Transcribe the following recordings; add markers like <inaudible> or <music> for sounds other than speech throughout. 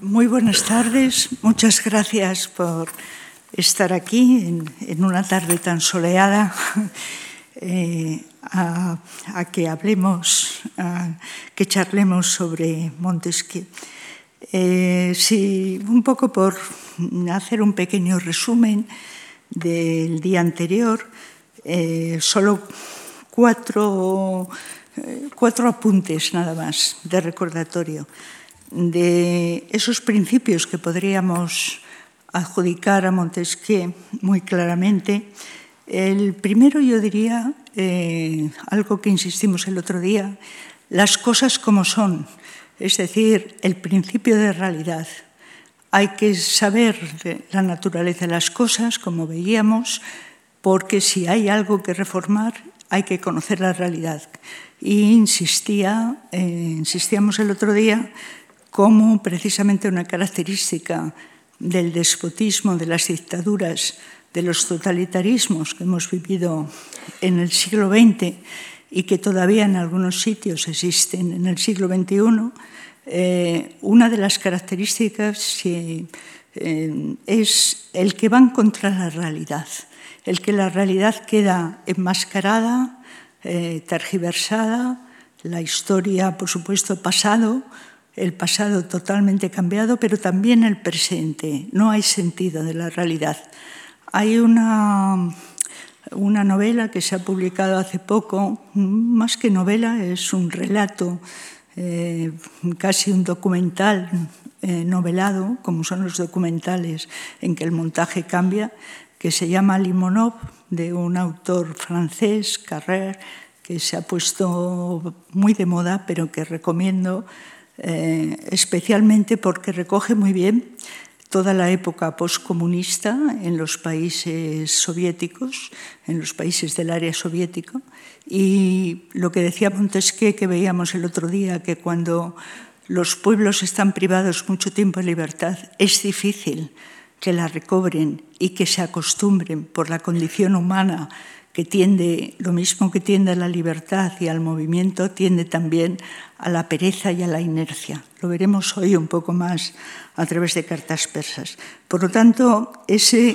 Muy buenas tardes, muchas gracias por estar aquí en, en una tarde tan soleada <laughs> eh, a, a, que hablemos, a, que charlemos sobre Montesquieu. Eh, sí, un poco por hacer un pequeño resumen del día anterior, eh, solo cuatro, eh, cuatro apuntes nada más de recordatorio. De esos principios que podríamos adjudicar a Montesquieu muy claramente. El primero yo diría, eh, algo que insistimos el otro día, las cosas como son, es decir, el principio de realidad. Hay que saber la naturaleza de las cosas, como veíamos, porque si hay algo que reformar, hay que conocer la realidad. Y insistía, eh, insistíamos el otro día como precisamente una característica del despotismo, de las dictaduras, de los totalitarismos que hemos vivido en el siglo XX y que todavía en algunos sitios existen. En el siglo XXI, eh, una de las características eh, es el que van contra la realidad, el que la realidad queda enmascarada, eh, tergiversada, la historia, por supuesto, pasado, el pasado totalmente cambiado, pero también el presente. No hay sentido de la realidad. Hay una, una novela que se ha publicado hace poco, más que novela, es un relato, eh, casi un documental eh, novelado, como son los documentales en que el montaje cambia, que se llama Limonov, de un autor francés, Carrer, que se ha puesto muy de moda, pero que recomiendo eh, especialmente porque recoge muy bien toda la época postcomunista en los países soviéticos, en los países del área soviética. Y lo que decía Montesquieu, que veíamos el otro día, que cuando los pueblos están privados mucho tiempo de libertad, es difícil que la recobren y que se acostumbren por la condición humana que tiende, lo mismo que tiende a la libertad y al movimiento, tiende también a la pereza y a la inercia. Lo veremos hoy un poco más a través de cartas persas. Por lo tanto, ese,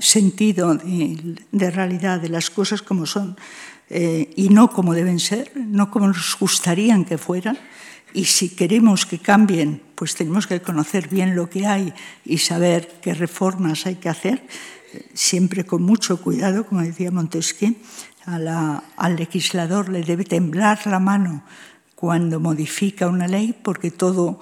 sentido de, realidad de las cosas como son eh, y no como deben ser, no como nos gustarían que fueran, y si queremos que cambien, pues tenemos que conocer bien lo que hay y saber qué reformas hay que hacer, siempre con mucho cuidado, como decía Montesquieu, al legislador le debe temblar la mano cuando modifica una ley, porque todo,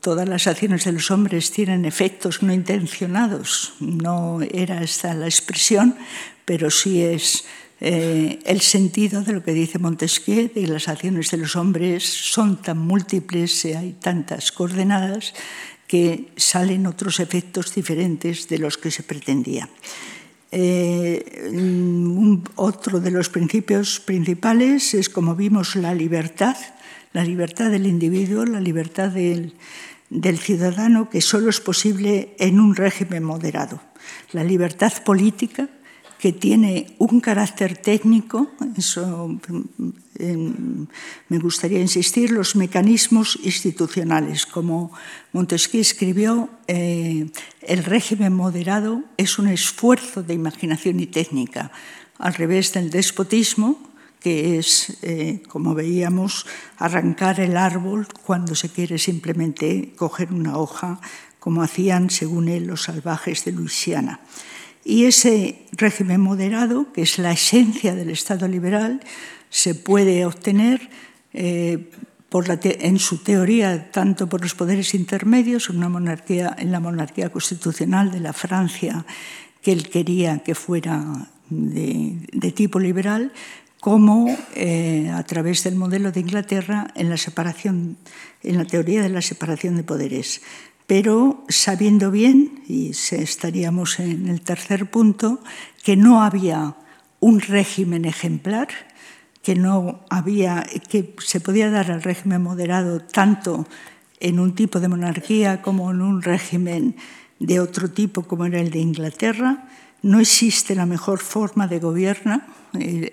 todas las acciones de los hombres tienen efectos no intencionados. No era esta la expresión, pero sí es eh, el sentido de lo que dice Montesquieu, de las acciones de los hombres son tan múltiples, y hay tantas coordenadas, que salen otros efectos diferentes de los que se pretendía. Eh, otro de los principios principales es, como vimos, la libertad, la libertad del individuo, la libertad del, del ciudadano, que solo es posible en un régimen moderado. La libertad política, que tiene un carácter técnico, eso me gustaría insistir, los mecanismos institucionales. Como Montesquieu escribió, eh, el régimen moderado es un esfuerzo de imaginación y técnica, al revés del despotismo, que es, eh, como veíamos, arrancar el árbol cuando se quiere simplemente coger una hoja, como hacían, según él, los salvajes de Luisiana. Y ese régimen moderado, que es la esencia del Estado liberal, se puede obtener eh, en su teoría tanto por los poderes intermedios, en, una monarquía, en la monarquía constitucional de la Francia, que él quería que fuera de, tipo liberal, como eh, a través del modelo de Inglaterra en la separación, en la teoría de la separación de poderes. Pero sabiendo bien, y estaríamos en el tercer punto, que no había un régimen ejemplar, que no había, que se podía dar al régimen moderado tanto en un tipo de monarquía como en un régimen de otro tipo como era el de Inglaterra. No existe la mejor forma de gobierno,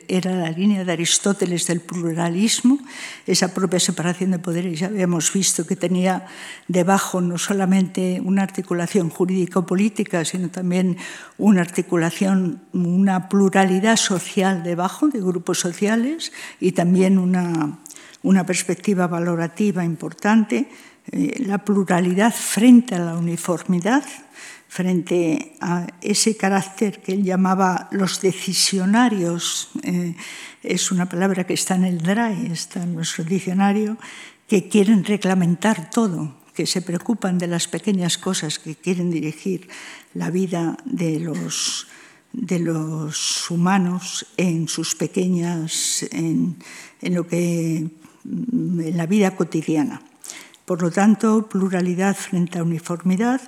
era la línea de Aristóteles del pluralismo, esa propia separación de poderes ya habíamos visto que tenía debajo no solamente una articulación jurídico-política, sino también una articulación, una pluralidad social debajo de grupos sociales y también una, una perspectiva valorativa importante, eh, la pluralidad frente a la uniformidad, frente a ese carácter que él llamaba los decisionarios, eh, es una palabra que está en el DRAE, está en nuestro diccionario, que quieren reglamentar todo, que se preocupan de las pequeñas cosas, que quieren dirigir la vida de los, de los humanos en sus pequeñas, en, en lo que en la vida cotidiana. Por lo tanto, pluralidad frente a uniformidad,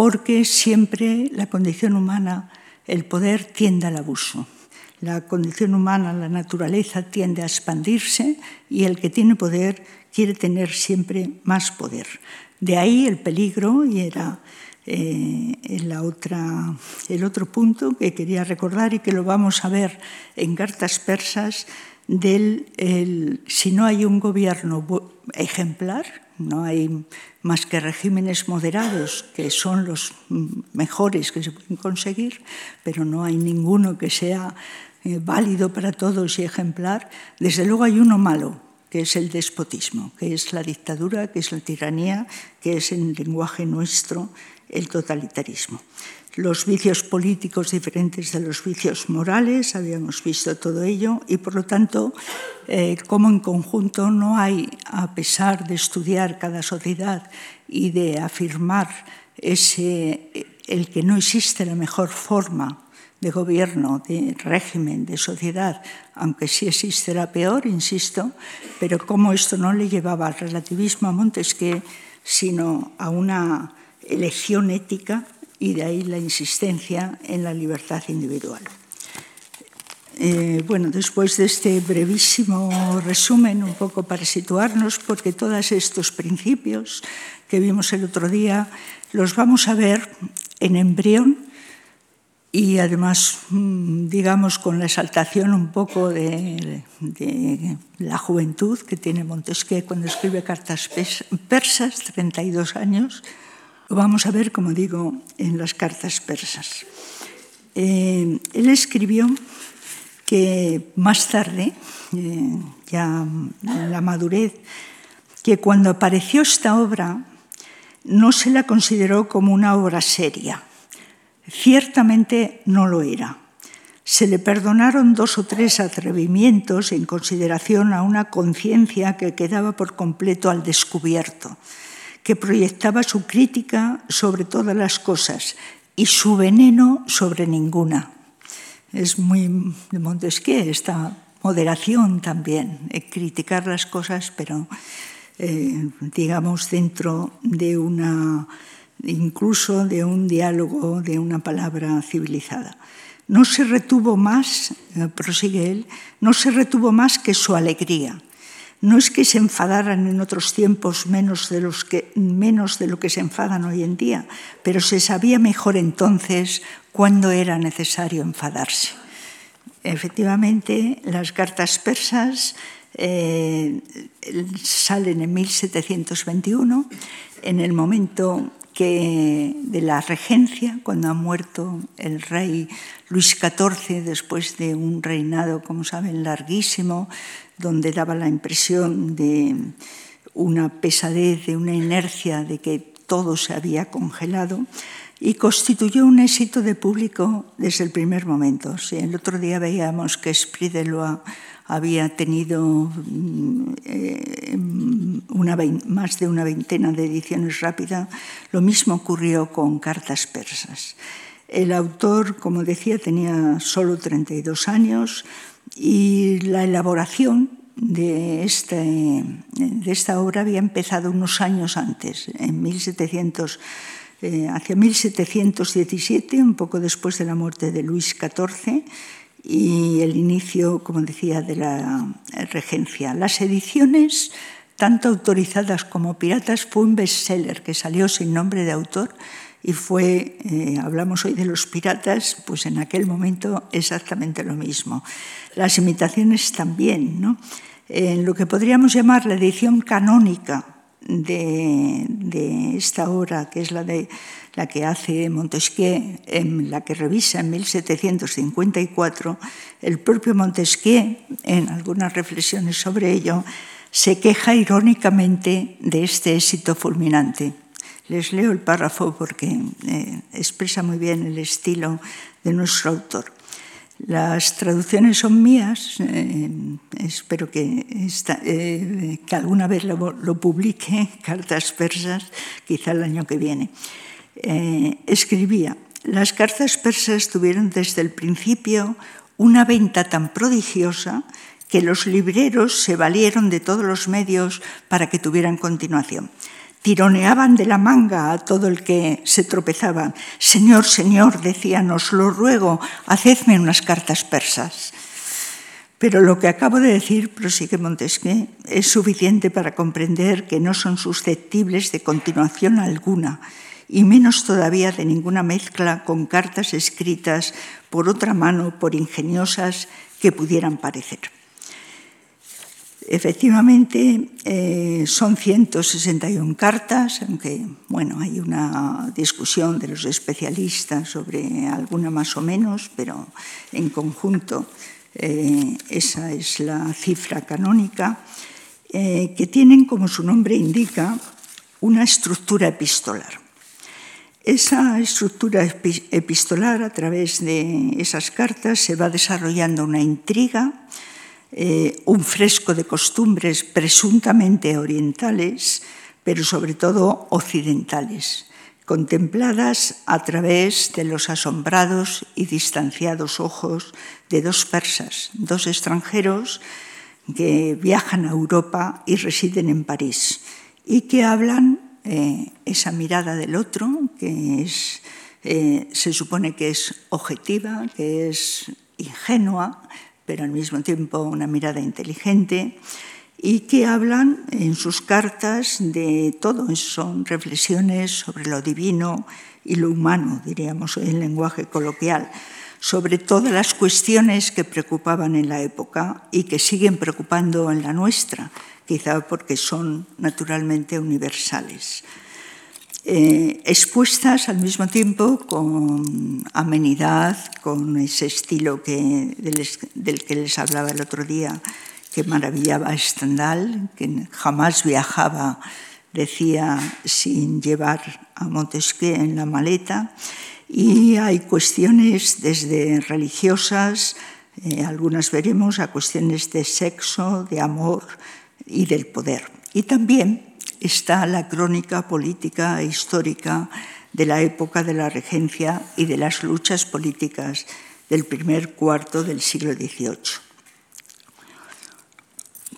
porque siempre la condición humana, el poder tiende al abuso. La condición humana, la naturaleza tiende a expandirse y el que tiene poder quiere tener siempre más poder. De ahí el peligro y era eh, la el otro punto que quería recordar y que lo vamos a ver en cartas persas del el, si no hay un gobierno ejemplar, no hay más que regímenes moderados, que son los mejores que se pueden conseguir, pero no hay ninguno que sea eh, válido para todos y ejemplar. Desde luego hay uno malo, que es el despotismo, que es la dictadura, que es la tiranía, que es en lenguaje nuestro el totalitarismo los vicios políticos diferentes de los vicios morales, habíamos visto todo ello, y por lo tanto, eh, como en conjunto no hay, a pesar de estudiar cada sociedad y de afirmar ese, el que no existe la mejor forma de gobierno, de régimen, de sociedad, aunque sí existe la peor, insisto, pero como esto no le llevaba al relativismo a Montesquieu, sino a una elección ética y de ahí la insistencia en la libertad individual. Eh, bueno, después de este brevísimo resumen, un poco para situarnos, porque todos estos principios que vimos el otro día los vamos a ver en embrión y además, mm, digamos, con la exaltación un poco de, de, la juventud que tiene Montesquieu cuando escribe cartas persas, 32 años, lo vamos a ver, como digo, en las cartas persas. Eh, él escribió que más tarde, eh, ya en la madurez, que cuando apareció esta obra no se la consideró como una obra seria. Ciertamente no lo era. Se le perdonaron dos o tres atrevimientos en consideración a una conciencia que quedaba por completo al descubierto que proyectaba su crítica sobre todas las cosas y su veneno sobre ninguna. Es muy de Montesquieu esta moderación también, criticar las cosas, pero eh, digamos dentro de una, incluso de un diálogo, de una palabra civilizada. No se retuvo más, eh, prosigue él, no se retuvo más que su alegría no es que se enfadaran en otros tiempos menos de, que, menos de lo que se enfadan hoy en día, pero se sabía mejor entonces cuándo era necesario enfadarse. Efectivamente, las cartas persas eh, salen en 1721, en el momento que de la regencia, cuando ha muerto el rey Luis XIV, después de un reinado, como saben, larguísimo, donde daba la impresión de una pesadez, de una inercia, de que todo se había congelado, y constituyó un éxito de público desde el primer momento. el otro día veíamos que Esprit de Loire había tenido eh, una, más de una veintena de ediciones rápidas, lo mismo ocurrió con Cartas Persas. El autor, como decía, tenía solo 32 años, y la elaboración de, este, de esta obra había empezado unos años antes, en 1700, eh, hacia 1717, un poco después de la muerte de Luis XIV y el inicio, como decía, de la regencia. Las ediciones, tanto autorizadas como piratas, fue un bestseller que salió sin nombre de autor y fue, eh, hablamos hoy de los piratas, pues en aquel momento exactamente lo mismo. Las imitaciones también, ¿no? En lo que podríamos llamar la edición canónica de, de esta obra, que es la, de, la que hace Montesquieu, en la que revisa en 1754, el propio Montesquieu, en algunas reflexiones sobre ello, se queja irónicamente de este éxito fulminante. Les leo el párrafo porque eh, expresa muy bien el estilo de nuestro autor. Las traducciones son mías, eh, espero que, eh, que, alguna vez lo, publique, <laughs> Cartas Persas, quizá el año que viene. Escribía, las cartas persas tuvieron desde el principio una venta tan prodigiosa que los libreros se valieron de todos los medios para que tuvieran continuación tironeaban de la manga a todo el que se tropezaba. Señor, señor, decían, os lo ruego, hacedme unas cartas persas. Pero lo que acabo de decir, prosigue Montesquieu, es suficiente para comprender que no son susceptibles de continuación alguna, y menos todavía de ninguna mezcla con cartas escritas por otra mano, por ingeniosas que pudieran parecer. Efectivamente, eh, son 161 cartas, aunque bueno, hay una discusión de los especialistas sobre alguna más o menos, pero en conjunto eh, esa es la cifra canónica, eh, que tienen, como su nombre indica, una estructura epistolar. Esa estructura epistolar, a través de esas cartas, se va desarrollando una intriga, eh, un fresco de costumbres presuntamente orientales, pero sobre todo occidentales, contempladas a través de los asombrados y distanciados ojos de dos persas, dos extranjeros que viajan a Europa y residen en París y que hablan eh, esa mirada del otro, que es, eh, se supone que es objetiva, que es ingenua, pero al mismo tiempo una mirada inteligente, y que hablan en sus cartas de todo. Son reflexiones sobre lo divino y lo humano, diríamos en lenguaje coloquial, sobre todas las cuestiones que preocupaban en la época y que siguen preocupando en la nuestra, quizá porque son naturalmente universales. Eh, expuestas al mismo tiempo con amenidad, con ese estilo que, del, que les hablaba el otro día, que maravillaba a Stendhal, que jamás viajaba, decía, sin llevar a Montesquieu en la maleta. Y hay cuestiones desde religiosas, eh, algunas veremos, a cuestiones de sexo, de amor y del poder. Y también está la crónica política e histórica de la época de la regencia y de las luchas políticas del primer cuarto del siglo XVIII.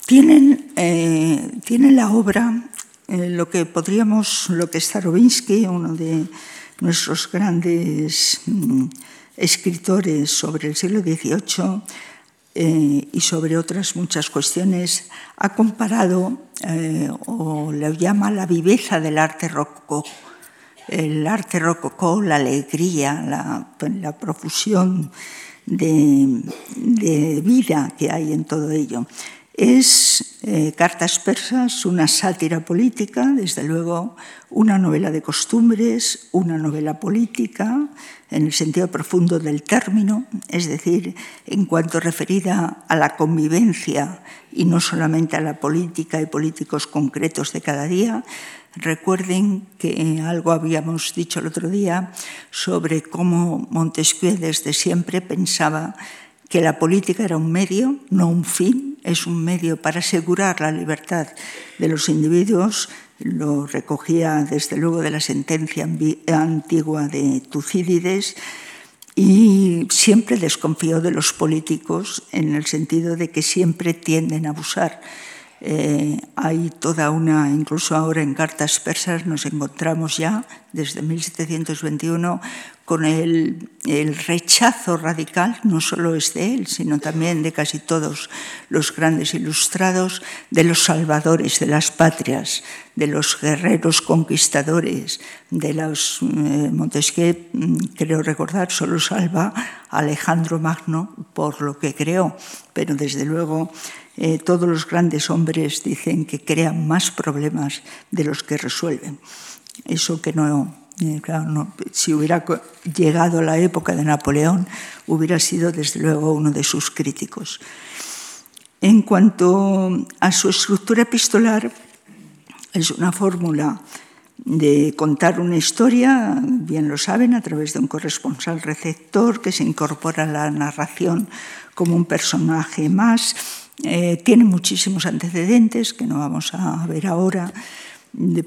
Tienen, eh, tienen la obra eh, lo que podríamos, lo que Starobinsky, uno de nuestros grandes mm, escritores sobre el siglo XVIII, eh, y sobre otras muchas cuestiones, ha comparado eh, o le llama la viveza del arte rococó. El arte rococó, la alegría, la, la profusión de, de, vida que hay en todo ello. Es eh, Cartas Persas, una sátira política, desde luego una novela de costumbres, una novela política, en el sentido profundo del término, es decir, en cuanto referida a la convivencia y no solamente a la política y políticos concretos de cada día. Recuerden que algo habíamos dicho el otro día sobre cómo Montesquieu desde siempre pensaba que la política era un medio, no un fin, es un medio para asegurar la libertad de los individuos, lo recogía desde luego de la sentencia antigua de Tucídides, y siempre desconfió de los políticos en el sentido de que siempre tienden a abusar. Eh, hay toda una, incluso ahora en cartas persas nos encontramos ya desde 1721 con el, rechazo radical, no solo es de él, sino también de casi todos los grandes ilustrados, de los salvadores de las patrias, de los guerreros conquistadores, de los eh, Montesquieu, mm, creo recordar, solo salva a Alejandro Magno por lo que creó, pero desde luego eh, todos los grandes hombres dicen que crean más problemas de los que resuelven. Eso que no Claro, si hubiera llegado la época de Napoleón, hubiera sido desde luego uno de sus críticos. En cuanto a su estructura epistolar, es una fórmula de contar una historia, bien lo saben, a través de un corresponsal receptor que se incorpora a la narración como un personaje más. Eh, tiene muchísimos antecedentes que no vamos a ver ahora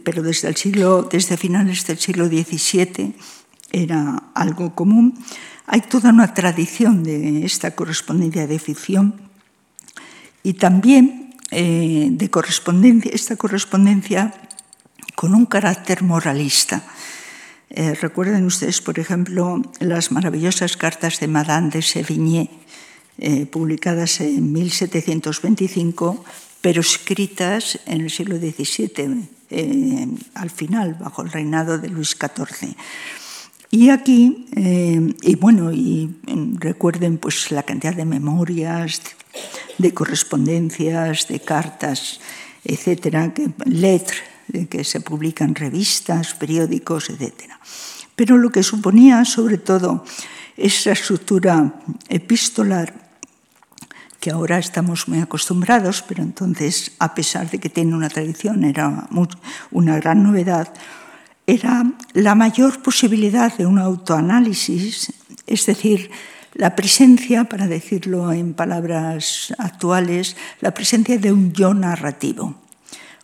pero desde el siglo, desde finales del siglo XVII era algo común. Hay toda una tradición de esta correspondencia de ficción y también eh, de correspondencia, esta correspondencia con un carácter moralista. Eh, recuerden ustedes, por ejemplo, las maravillosas cartas de Madame de Sévigné, eh, publicadas en 1725, pero escritas en el siglo XVII, eh, al final, bajo el reinado de Luis XIV. Y aquí, eh, y bueno, y em, recuerden pues la cantidad de memorias, de correspondencias, de cartas, etcétera, que, letras que se publican revistas, periódicos, etcétera. Pero lo que suponía sobre todo esa estructura epistolar que ahora estamos muy acostumbrados, pero entonces, a pesar de que tiene una tradición, era una gran novedad, era la mayor posibilidad de un autoanálisis, es decir, la presencia, para decirlo en palabras actuales, la presencia de un yo narrativo.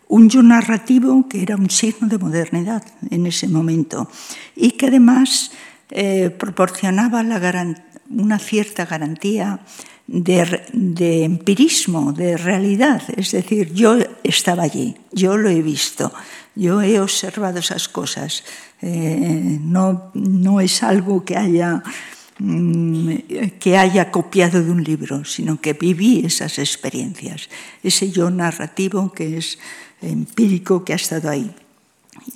Un yo narrativo que era un signo de modernidad en ese momento y que además eh, proporcionaba una cierta garantía de, empirismo, de realidad. Es decir, yo estaba allí, yo lo he visto, yo he observado esas cosas. Eh, no, no es algo que haya, mm, que haya copiado de un libro, sino que viví esas experiencias. Ese yo narrativo que es empírico, que ha estado ahí.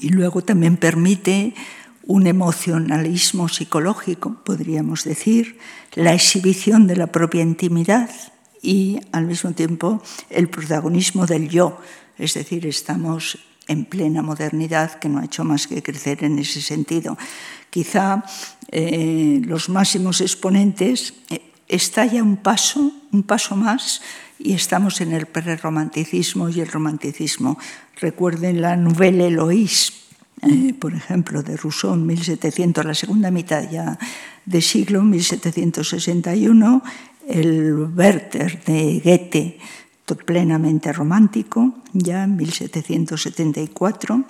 Y luego también permite un emocionalismo psicológico, podríamos decir, la exhibición de la propia intimidad y al mismo tiempo el protagonismo del yo. Es decir, estamos en plena modernidad que no ha hecho más que crecer en ese sentido. Quizá eh, los máximos exponentes eh, está ya un paso, un paso más y estamos en el prerromanticismo y el romanticismo. Recuerden la novela Eloís, eh, por ejemplo, de Rousseau en 1700, la segunda mitad ya de siglo, 1761, el Werther de Goethe, plenamente romántico, ya en 1774,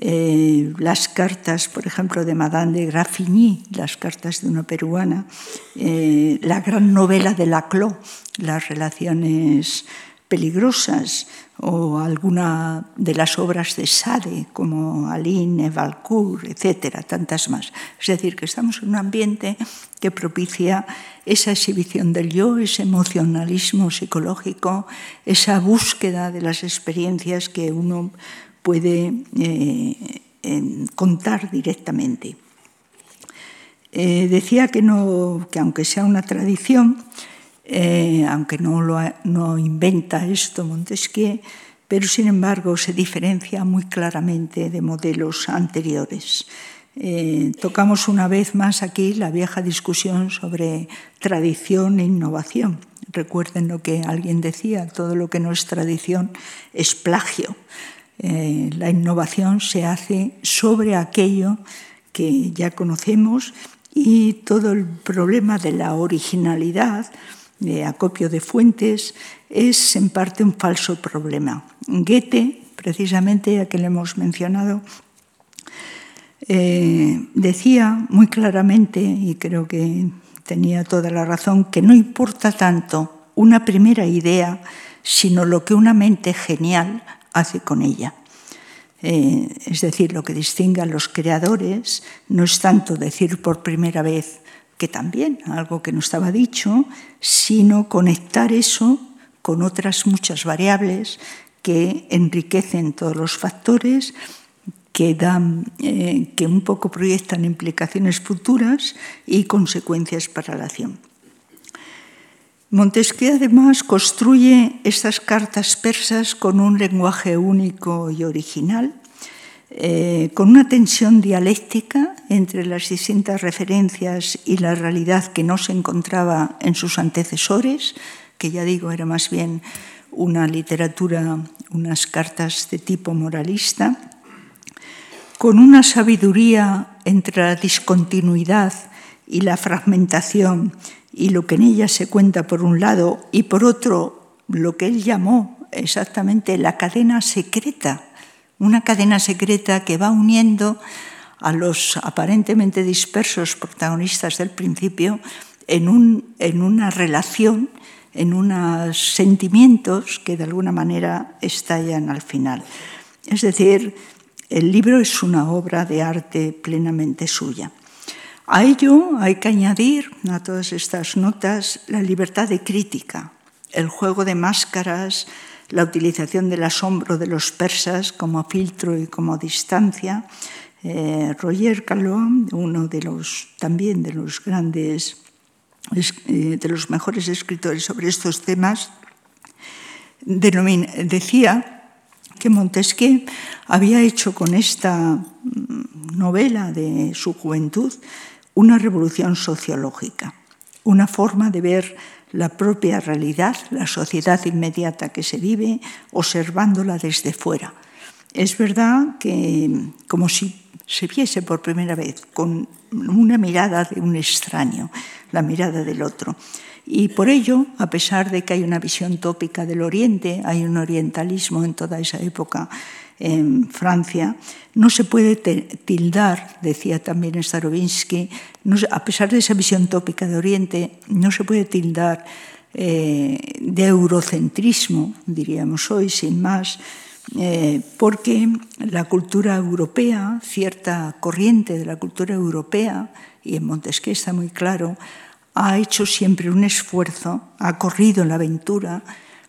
eh, las cartas, por ejemplo, de Madame de Graffigny, las cartas de una peruana, eh, la gran novela de Laclos, las relaciones peligrosas o alguna de las obras de Sade, como Aline, Valcourt, etcétera, tantas más. Es decir, que estamos en un ambiente que propicia esa exhibición del yo, ese emocionalismo psicológico, esa búsqueda de las experiencias que uno puede eh, contar directamente. Eh, decía que, no, que aunque sea una tradición, eh, aunque no, lo no inventa esto Montesquieu, pero sin embargo se diferencia muy claramente de modelos anteriores. Eh, tocamos una vez más aquí la vieja discusión sobre tradición e innovación. Recuerden lo que alguien decía, todo lo que no es tradición es plagio. Eh, la innovación se hace sobre aquello que ya conocemos y todo el problema de la originalidad de acopio de fuentes es en parte un falso problema. Goethe, precisamente a que le hemos mencionado, eh, decía muy claramente, y creo que tenía toda la razón, que no importa tanto una primera idea, sino lo que una mente genial hace con ella. Eh, es decir, lo que distingue a los creadores no es tanto decir por primera vez que también, algo que no estaba dicho, sino conectar eso con otras muchas variables que enriquecen todos los factores, que, dan, eh, que un poco proyectan implicaciones futuras y consecuencias para la acción. Montesquieu además construye estas cartas persas con un lenguaje único y original, eh, con una tensión dialéctica entre las distintas referencias y la realidad que no se encontraba en sus antecesores, que ya digo era más bien una literatura, unas cartas de tipo moralista, con una sabiduría entre la discontinuidad y la fragmentación y lo que en ella se cuenta por un lado y por otro lo que él llamó exactamente la cadena secreta, una cadena secreta que va uniendo a los aparentemente dispersos protagonistas del principio en, un, en una relación, en unos sentimientos que de alguna manera estallan al final. Es decir, el libro es una obra de arte plenamente suya. A ello hay que añadir a todas estas notas la libertad de crítica, el juego de máscaras, la utilización del asombro de los persas como filtro y como distancia. Eh, Roger Calón, uno de los también de los grandes, eh, de los mejores escritores sobre estos temas, decía que Montesquieu había hecho con esta mm, novela de su juventud una revolución sociológica, una forma de ver la propia realidad, la sociedad inmediata que se vive, observándola desde fuera. Es verdad que como si se viese por primera vez con una mirada de un extraño, la mirada del otro. Y por ello, a pesar de que hay una visión tópica del Oriente, hay un orientalismo en toda esa época en Francia, no se puede tildar, decía también Starobinsky, no, a pesar de esa visión tópica de Oriente, no se puede tildar eh, de eurocentrismo, diríamos hoy, sin más, eh, porque la cultura europea, cierta corriente de la cultura europea, y en Montesquieu está muy claro, ha hecho siempre un esfuerzo, ha corrido en la aventura,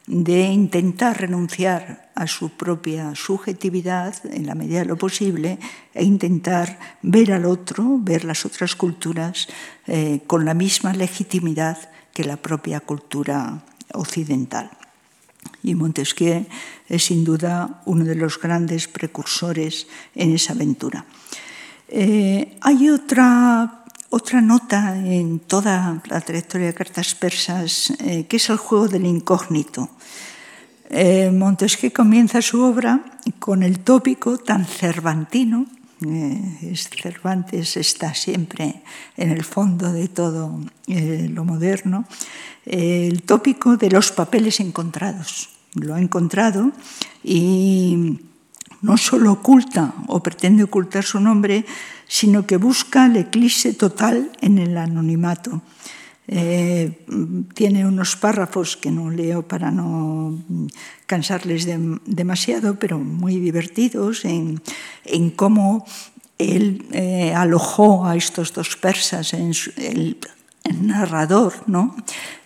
de intentar renunciar a su propia subjetividad en la medida de lo posible e intentar ver al otro, ver las otras culturas eh, con la misma legitimidad que la propia cultura occidental. Y Montesquieu es sin duda uno de los grandes precursores en esa aventura. Eh, hay otra otra nota en toda la trayectoria de cartas persas, eh, que es el juego del incógnito. Eh, Montesquieu comienza su obra con el tópico tan cervantino, eh, Cervantes está siempre en el fondo de todo lo moderno, el tópico de los papeles encontrados. Lo ha encontrado y no solo oculta o pretende ocultar su nombre, sino que busca el eclipse total en el anonimato. Eh, tiene unos párrafos que no leo para no cansarles demasiado, pero muy divertidos en, cómo él eh, alojó a estos dos persas en el, narrador, ¿no?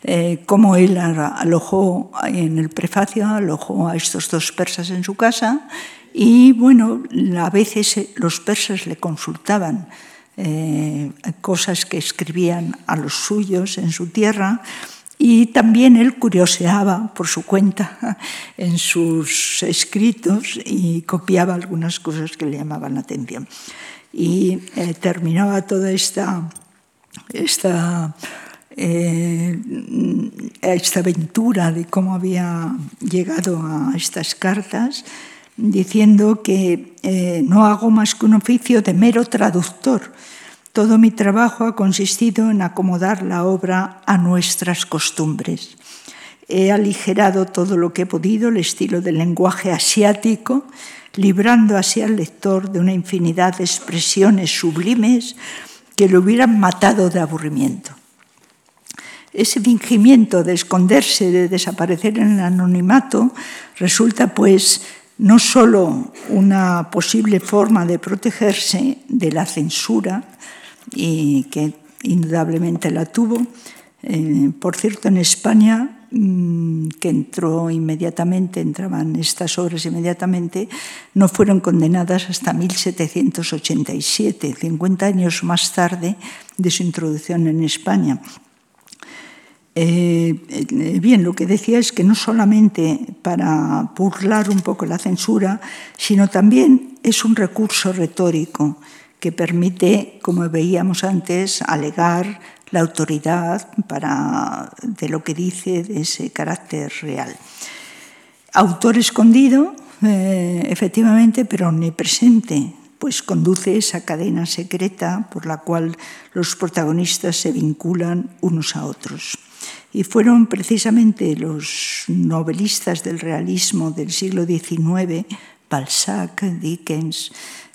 Eh, cómo él alojó en el prefacio, alojó a estos dos persas en su casa y bueno, a veces eh, los persas le consultaban eh, cosas que escribían a los suyos en su tierra y también él curioseaba por su cuenta <laughs> en sus escritos y copiaba algunas cosas que le llamaban la atención. Y eh, terminaba toda esta, esta, esta aventura de cómo había llegado a estas cartas diciendo que eh, no hago más que un oficio de mero traductor. Todo mi trabajo ha consistido en acomodar la obra a nuestras costumbres. He aligerado todo lo que he podido el estilo del lenguaje asiático, librando así al lector de una infinidad de expresiones sublimes que le hubieran matado de aburrimiento. ese fingimiento de esconderse, de desaparecer en el anonimato, resulta pues no solo una posible forma de protegerse de la censura, y que indudablemente la tuvo. Eh, por cierto, en España Mm, que entró inmediatamente, entraban estas obras inmediatamente, no fueron condenadas hasta 1787, 50 años más tarde de su introducción en España. Eh, eh, bien, lo que decía es que no solamente para burlar un poco la censura, sino también es un recurso retórico que permite, como veíamos antes, alegar la autoridad de lo que dice de ese carácter real. Autor escondido, eh, efectivamente, pero omnipresente, pues conduce esa cadena secreta por la cual los protagonistas se vinculan unos a otros. Y fueron precisamente los novelistas del realismo del siglo XIX, Balzac, Dickens,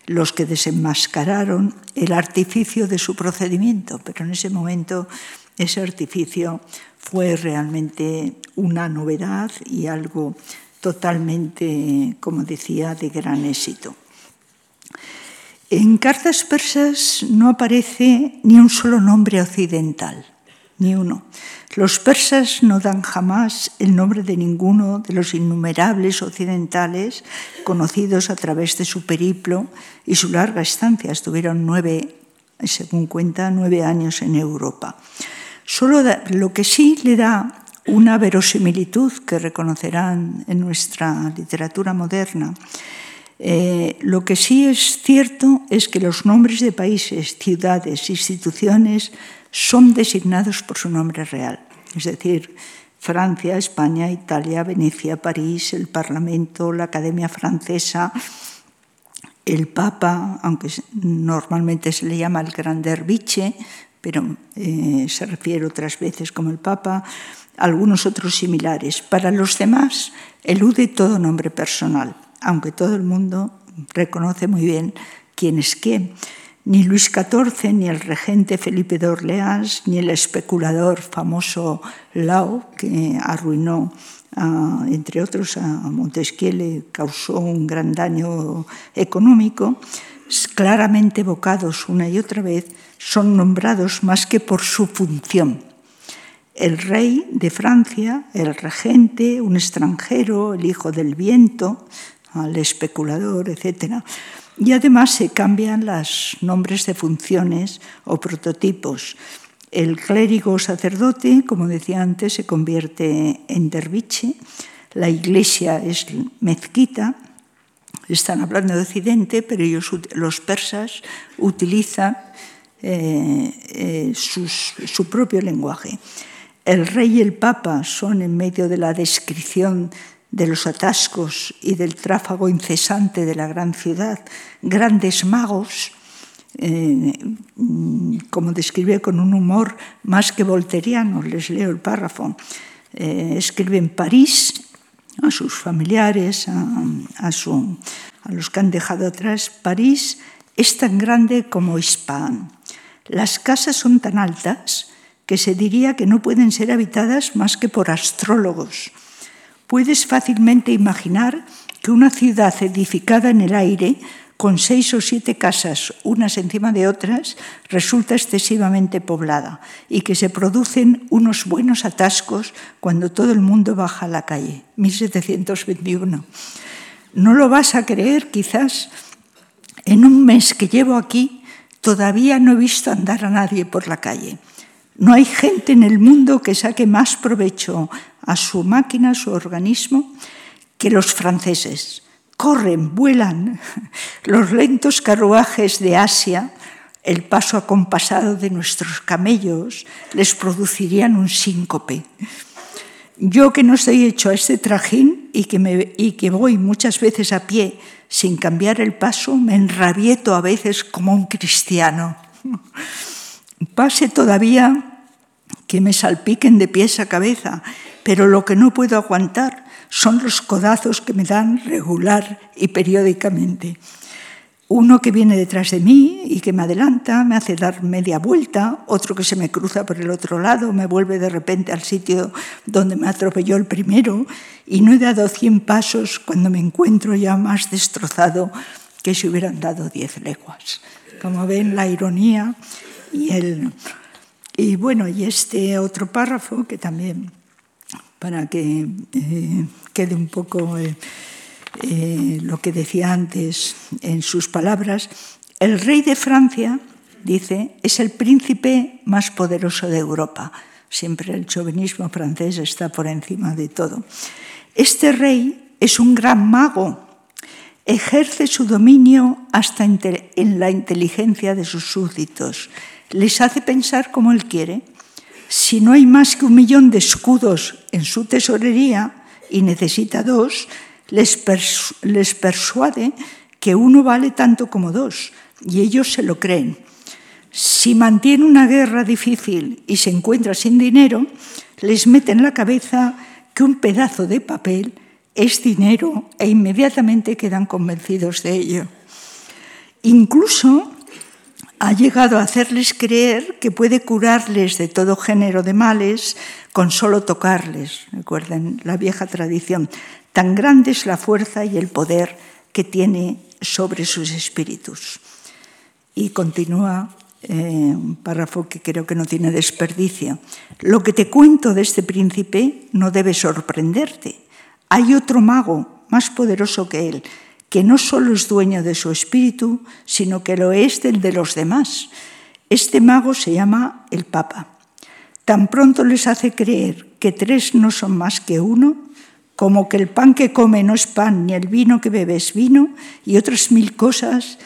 los que desenmascararon el artificio de su procedimiento, pero en ese momento ese artificio fue realmente una novedad y algo totalmente, como decía, de gran éxito. En cartas persas no aparece ni un solo nombre occidental, ni uno. Los persas no dan jamás el nombre de ninguno de los innumerables occidentales conocidos a través de su periplo y su larga estancia. Estuvieron nueve, según cuenta, nueve años en Europa. Solo lo que sí le da una verosimilitud que reconocerán en nuestra literatura moderna. Eh, lo que sí es cierto es que los nombres de países, ciudades, instituciones son designados por su nombre real, es decir, Francia, España, Italia, Venecia, París, el Parlamento, la Academia Francesa, el Papa, aunque normalmente se le llama el Grander Vice, pero eh, se refiere otras veces como el Papa, algunos otros similares. Para los demás elude todo nombre personal, aunque todo el mundo reconoce muy bien quién es quién ni Luis XIV, ni el regente Felipe de Orleans, ni el especulador famoso Lau, que arruinó, entre otros, a Montesquieu, le causó un gran daño económico, claramente evocados una y otra vez, son nombrados más que por su función. El rey de Francia, el regente, un extranjero, el hijo del viento, al especulador, etc., y además se cambian los nombres de funciones o prototipos. El clérigo sacerdote, como decía antes, se convierte en derviche. La iglesia es mezquita. Están hablando de Occidente, pero ellos, los persas, utilizan eh, eh, su propio lenguaje. El rey y el papa son, en medio de la descripción de los atascos y del tráfago incesante de la gran ciudad, grandes magos, eh, como describe con un humor más que volteriano, les leo el párrafo, eh, escribe en París a sus familiares, a, a, los que han dejado atrás, París es tan grande como Ispahan. Las casas son tan altas que se diría que no pueden ser habitadas más que por astrólogos Puedes fácilmente imaginar que una ciudad edificada en el aire, con seis o siete casas unas encima de otras, resulta excesivamente poblada y que se producen unos buenos atascos cuando todo el mundo baja a la calle. 1721. No lo vas a creer, quizás. En un mes que llevo aquí, todavía no he visto andar a nadie por la calle. No hay gente en el mundo que saque más provecho a su máquina, a su organismo, que los franceses. Corren, vuelan. <laughs> Los lentos carruajes de Asia, el paso acompasado de nuestros camellos, les producirían un síncope. Yo que no estoy hecho a este trajín y que, me, y que voy muchas veces a pie sin cambiar el paso, me enrabieto a veces como un cristiano. Pase todavía que me salpiquen de pies a cabeza, pero lo que no puedo aguantar son los codazos que me dan regular y periódicamente. uno que viene detrás de mí y que me adelanta, me hace dar media vuelta, otro que se me cruza por el otro lado, me vuelve de repente al sitio donde me atropelló el primero y no he dado cien pasos cuando me encuentro ya más destrozado que si hubieran dado diez leguas. Como ven, la ironía y el... Y bueno, y este otro párrafo que también, para que eh, quede un poco... Eh, eh, lo que decía antes en sus palabras, el rey de Francia, dice, es el príncipe más poderoso de Europa. Siempre el chauvinismo francés está por encima de todo. Este rey es un gran mago, ejerce su dominio hasta en la inteligencia de sus súbditos, les hace pensar como él quiere. Si no hay más que un millón de escudos en su tesorería y necesita dos, les, persuade que uno vale tanto como dos, y ellos se lo creen. Si mantiene una guerra difícil y se encuentra sin dinero, les mete en la cabeza que un pedazo de papel es dinero e inmediatamente quedan convencidos de ello. Incluso ha llegado a hacerles creer que puede curarles de todo género de males con solo tocarles. Recuerden la vieja tradición. Tan grande es la fuerza y el poder que tiene sobre sus espíritus. Y continúa eh, un párrafo que creo que no tiene desperdicio. Lo que te cuento de este príncipe no debe sorprenderte. Hay otro mago más poderoso que él, que no solo es dueño de su espíritu, sino que lo es del de los demás. Este mago se llama el Papa. Tan pronto les hace creer que tres no son más que uno, como que el pan que come no es pan, ni el vino que bebe es vino, y otras mil cosas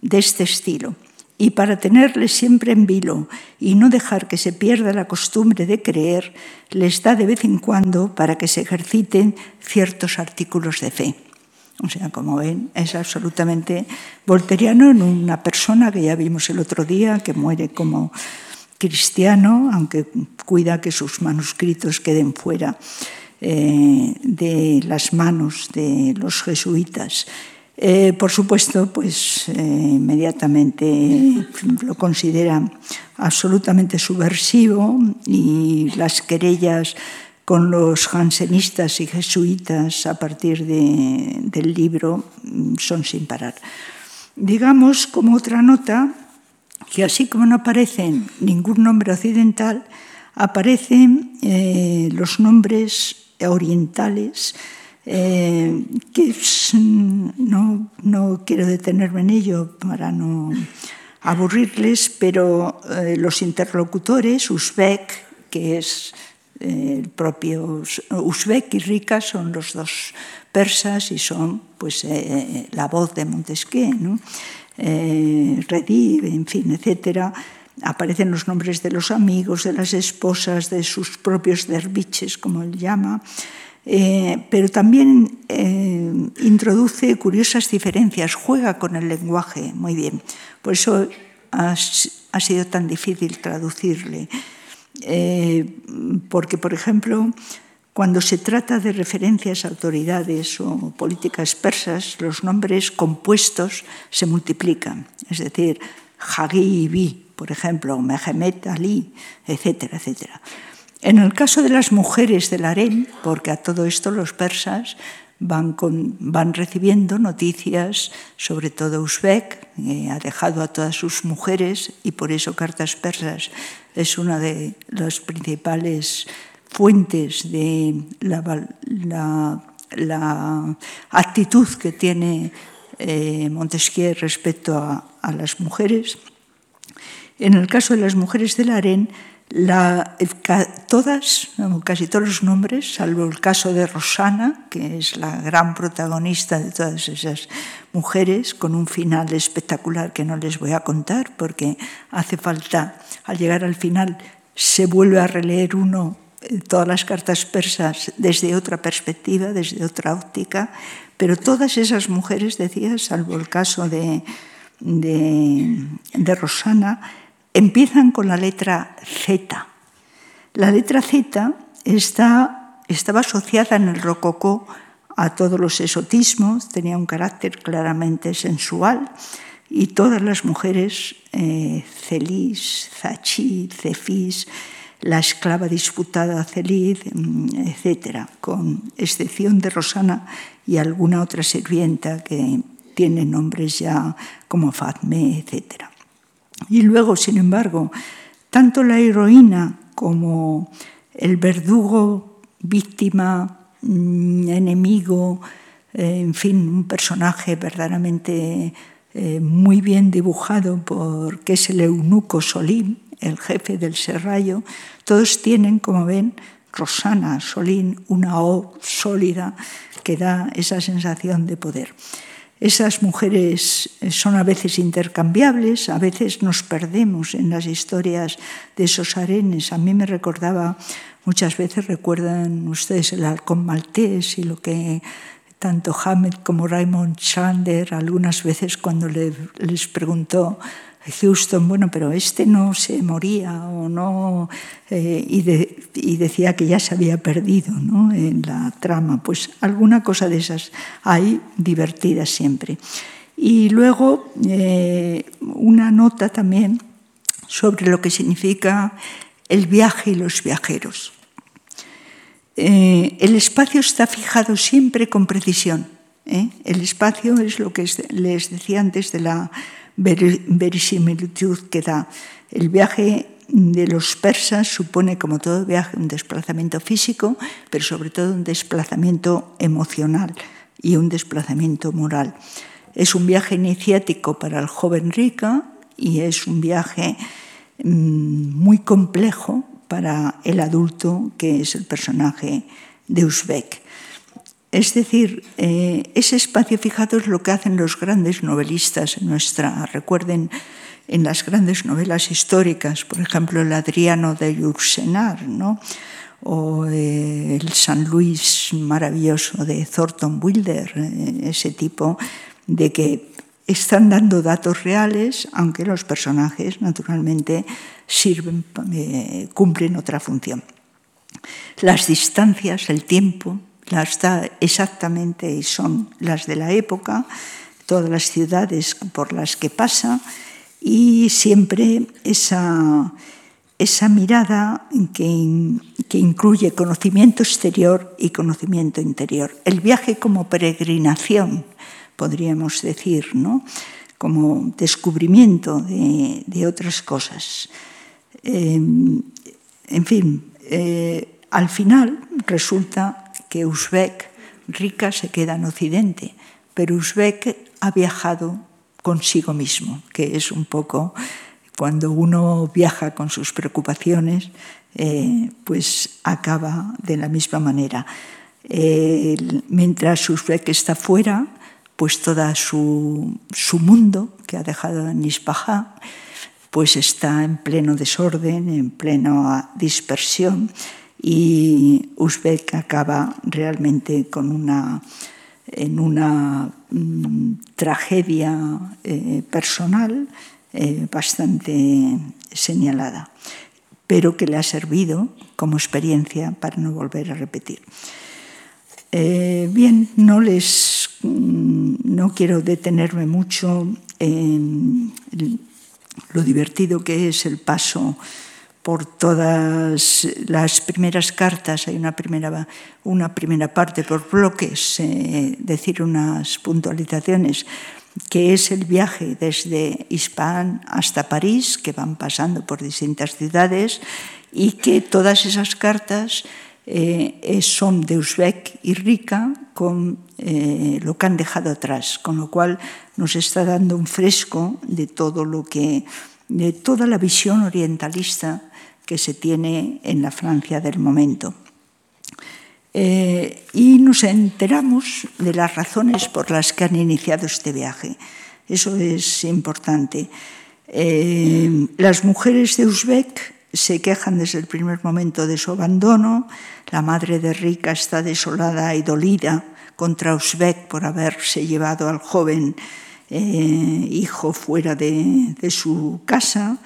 de este estilo. Y para tenerles siempre en vilo y no dejar que se pierda la costumbre de creer, les da de vez en cuando para que se ejerciten ciertos artículos de fe. O sea, como ven, es absolutamente volteriano en una persona que ya vimos el otro día, que muere como cristiano, aunque cuida que sus manuscritos queden fuera eh, de las manos de los jesuitas. Eh, por supuesto, pues eh, inmediatamente lo considera absolutamente subversivo y las querellas con los jansenistas y jesuitas a partir de, del libro son sin parar. Digamos como otra nota que así como no aparecen ningún nombre occidental, aparecen los nombres orientales, eh, que no, no, quiero detenerme en ello para no aburrirles, pero eh, los interlocutores, Uzbek, que es eh, el propio Uzbek y Rika, son los dos persas y son pues, la voz de Montesquieu, ¿no? Redí, en fin, etcétera aparecen los nombres de los amigos, de las esposas, de sus propios derviches, como él llama, eh, pero también eh, introduce curiosas diferencias, juega con el lenguaje muy bien. Por eso ha, ha sido tan difícil traducirle. Eh, porque, por ejemplo, cuando se trata de referencias a autoridades o políticas persas, los nombres compuestos se multiplican. Es decir, Hagi y Bi, por ejemplo, Mehemet Ali, etcétera, etcétera. En el caso de las mujeres del harem, porque a todo esto los persas van, van recibiendo noticias, sobre todo Uzbek, ha dejado a todas sus mujeres y por eso Cartas Persas es una de las principales fuentes de la, actitud que tiene eh, Montesquieu respecto a, a las mujeres. En el caso de las mujeres del harén, todas, casi todos los nombres, salvo el caso de Rosana, que es la gran protagonista de todas esas mujeres, con un final espectacular que no les voy a contar, porque hace falta, al llegar al final, se vuelve a releer uno eh, todas las cartas persas desde otra perspectiva, desde otra óptica, pero todas esas mujeres, decía, salvo el caso de, de Rosana, empiezan con la letra Z. La letra Z estaba asociada en el rococó a todos los esotismos, tenía un carácter claramente sensual, y todas las mujeres, eh, Celis, Zachi, Cefis, la esclava disputada Celid, mm, etc., con excepción de Rosana y alguna otra sirvienta que tiene nombres ya como Fatme, etc. Y luego, sin embargo, tanto la heroína como el verdugo, víctima, mm, enemigo, eh, en fin, un personaje verdaderamente eh, muy bien dibujado por que es el eunuco Solín, el jefe del serrallo, todos tienen, como ven, Rosana, Solín, una O sólida que da esa sensación de poder. Esas mujeres eh, son a veces intercambiables, a veces nos perdemos en las historias de esos arenes. A mí me recordaba, muchas veces recuerdan ustedes el halcón maltés y lo que tanto Hamed como Raymond Chandler algunas veces cuando les preguntó Houston, bueno, pero este no se moría o no, eh, y, decía que ya se había perdido ¿no? en la trama. Pues alguna cosa de esas hay divertidas siempre. Y luego eh, una nota también sobre lo que significa el viaje y los viajeros. Eh, el espacio está fijado siempre con precisión. El espacio es lo que les decía antes de la verisimilitud que da. El viaje de los persas supone, como todo viaje, un desplazamiento físico, pero sobre todo un desplazamiento emocional y un desplazamiento moral. Es un viaje iniciático para el joven rica y es un viaje mm, muy complejo para el adulto que es el personaje de Uzbek. Es decir, eh, ese espacio fijado es lo que hacen los grandes novelistas nuestra. Recuerden en las grandes novelas históricas, por ejemplo, el Adriano de Ursenar, ¿no? o eh, el San Luis maravilloso de Thornton Wilder, eh, ese tipo de que están dando datos reales, aunque los personajes naturalmente sirven, cumplen otra función. Las distancias, el tiempo, las da exactamente y son las de la época, todas las ciudades por las que pasa y siempre esa, esa mirada que, que incluye conocimiento exterior y conocimiento interior. El viaje como peregrinación, podríamos decir, ¿no? como descubrimiento de, de otras cosas. Eh, en fin, eh, al final resulta que Uzbek rica se queda en Occidente, pero Uzbek ha viajado consigo mismo, que es un poco cuando uno viaja con sus preocupaciones, eh, pues acaba de la misma manera. Eh, mientras Uzbek está fuera, pues todo su, su, mundo que ha dejado en pues está en pleno desorden, en plena dispersión y Uzbek acaba realmente con una, en una mm, tragedia eh, personal eh, bastante señalada, pero que le ha servido como experiencia para no volver a repetir. Eh, bien, no les mm, no quiero detenerme mucho en lo divertido que es el paso por todas las primeras cartas, hay una primera, una primera parte por bloques, eh, decir unas puntualizaciones, que es el viaje desde Ispahan hasta París, que van pasando por distintas ciudades, y que todas esas cartas eh, son de Uzbek y Rica con eh, lo que han dejado atrás, con lo cual nos está dando un fresco de todo lo que, de toda la visión orientalista que se tiene en la Francia del momento. Eh, y nos enteramos de las razones por las que han iniciado este viaje. Eso es importante. Eh, las mujeres de Uzbek se quejan desde el primer momento de su abandono. La madre de Rika está desolada y dolida contra Uzbek por haberse llevado al joven eh, hijo fuera de, su casa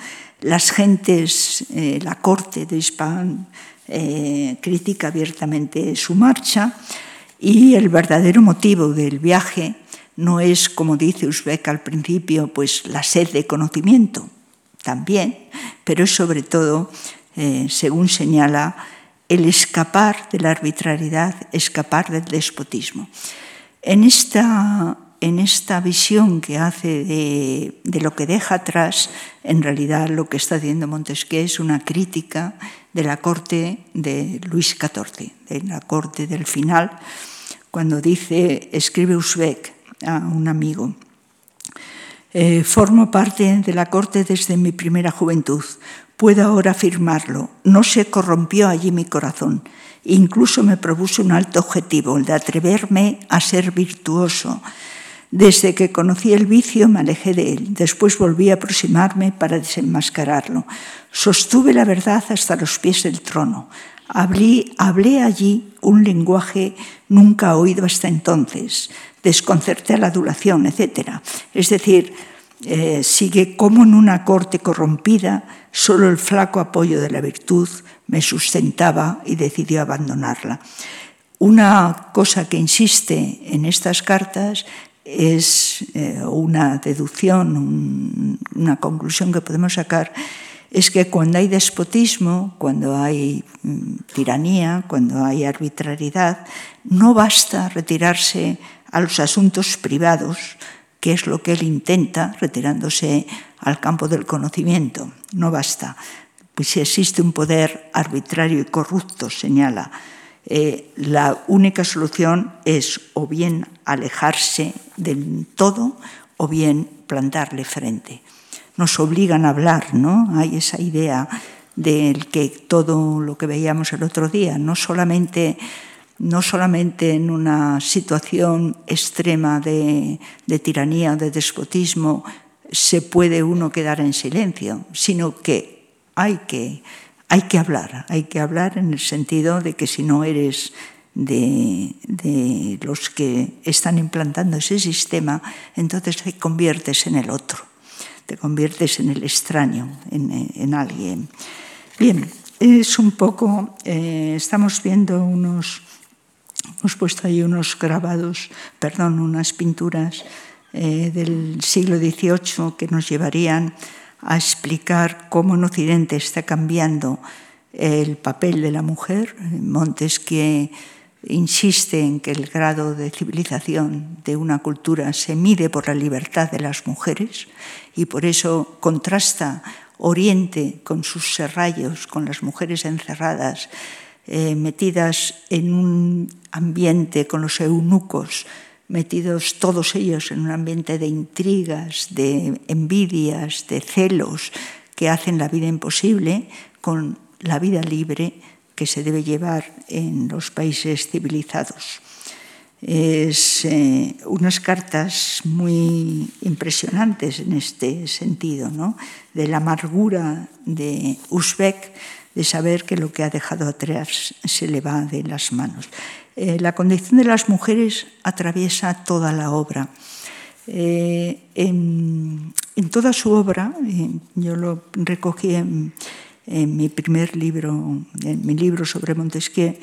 las gentes, eh, la corte de Ispahan eh, critica abiertamente su marcha y el verdadero motivo del viaje no es, como dice Usbeck al principio, pues la sed de conocimiento, también, pero es sobre todo, según señala, el escapar de la arbitrariedad, escapar del despotismo. En esta, en esta visión que hace de, lo que deja atrás, en realidad lo que está haciendo Montesquieu es una crítica de la corte de Luis XIV, de la corte del final, cuando dice, escribe Usbeck a un amigo, eh, formo parte de la corte desde mi primera juventud. Puedo ahora afirmarlo. No se corrompió allí mi corazón. Incluso me propuso un alto objetivo, el de atreverme a ser virtuoso. Desde que conocí el vicio me alejé de él. Después volví a aproximarme para desenmascararlo. Sostuve la verdad hasta los pies del trono. Hablé, hablé allí un lenguaje nunca oído hasta entonces. Desconcerté la adulación, etc. Es decir, eh, sigue como en una corte corrompida, solo el flaco apoyo de la virtud me sustentaba y decidió abandonarla. Una cosa que insiste en estas cartas es eh, una deducción, una conclusión que podemos sacar, es que cuando hay despotismo, cuando hay mm, tiranía, cuando hay arbitrariedad, no basta retirarse a los asuntos privados, que es lo que él intenta retirándose al campo del conocimiento. No basta. Pues si existe un poder arbitrario y corrupto, señala, eh, la única solución es o bien alejarse del todo o bien plantarle frente. Nos obligan a hablar, ¿no? Hay esa idea del que todo lo que veíamos el otro día, no solamente no solamente en una situación extrema de, de tiranía, de despotismo, se puede uno quedar en silencio, sino que hay que, hay que hablar, hay que hablar en el sentido de que si no eres de, los que están implantando ese sistema, entonces te conviertes en el otro, te conviertes en el extraño, en, en alguien. Bien, es un poco, eh, estamos viendo unos Hemos puesto ahí unos grabados, perdón, unas pinturas eh, del siglo XVIII que nos llevarían a explicar cómo en Occidente está cambiando el papel de la mujer. Montesquieu insiste en que el grado de civilización de una cultura se mide por la libertad de las mujeres y por eso contrasta Oriente con sus serrallos, con las mujeres encerradas eh, metidas en un ambiente con los eunucos, metidos todos ellos en un ambiente de intrigas, de envidias, de celos que hacen la vida imposible con la vida libre que se debe llevar en los países civilizados. Es eh, unas cartas muy impresionantes en este sentido, ¿no? de la amargura de Uzbek de saber que lo que ha dejado atrás se le va de las manos. Eh, la condición de las mujeres atraviesa toda la obra. Eh, en, toda su obra, eh, yo lo recogí en, en, mi primer libro, en mi libro sobre Montesquieu,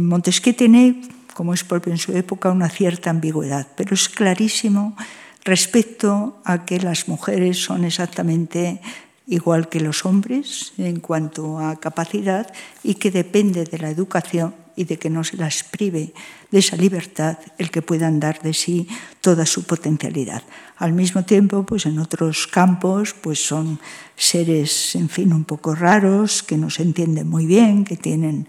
Montesquieu tiene, como es propio en su época, una cierta ambigüedad, pero es clarísimo respecto a que las mujeres son exactamente igual que los hombres en cuanto a capacidad y que depende de la educación y de que no se las prive de esa libertad el que puedan dar de sí toda su potencialidad. Al mismo tiempo, pues en otros campos, pues son seres, en fin, un poco raros, que no se entienden muy bien, que tienen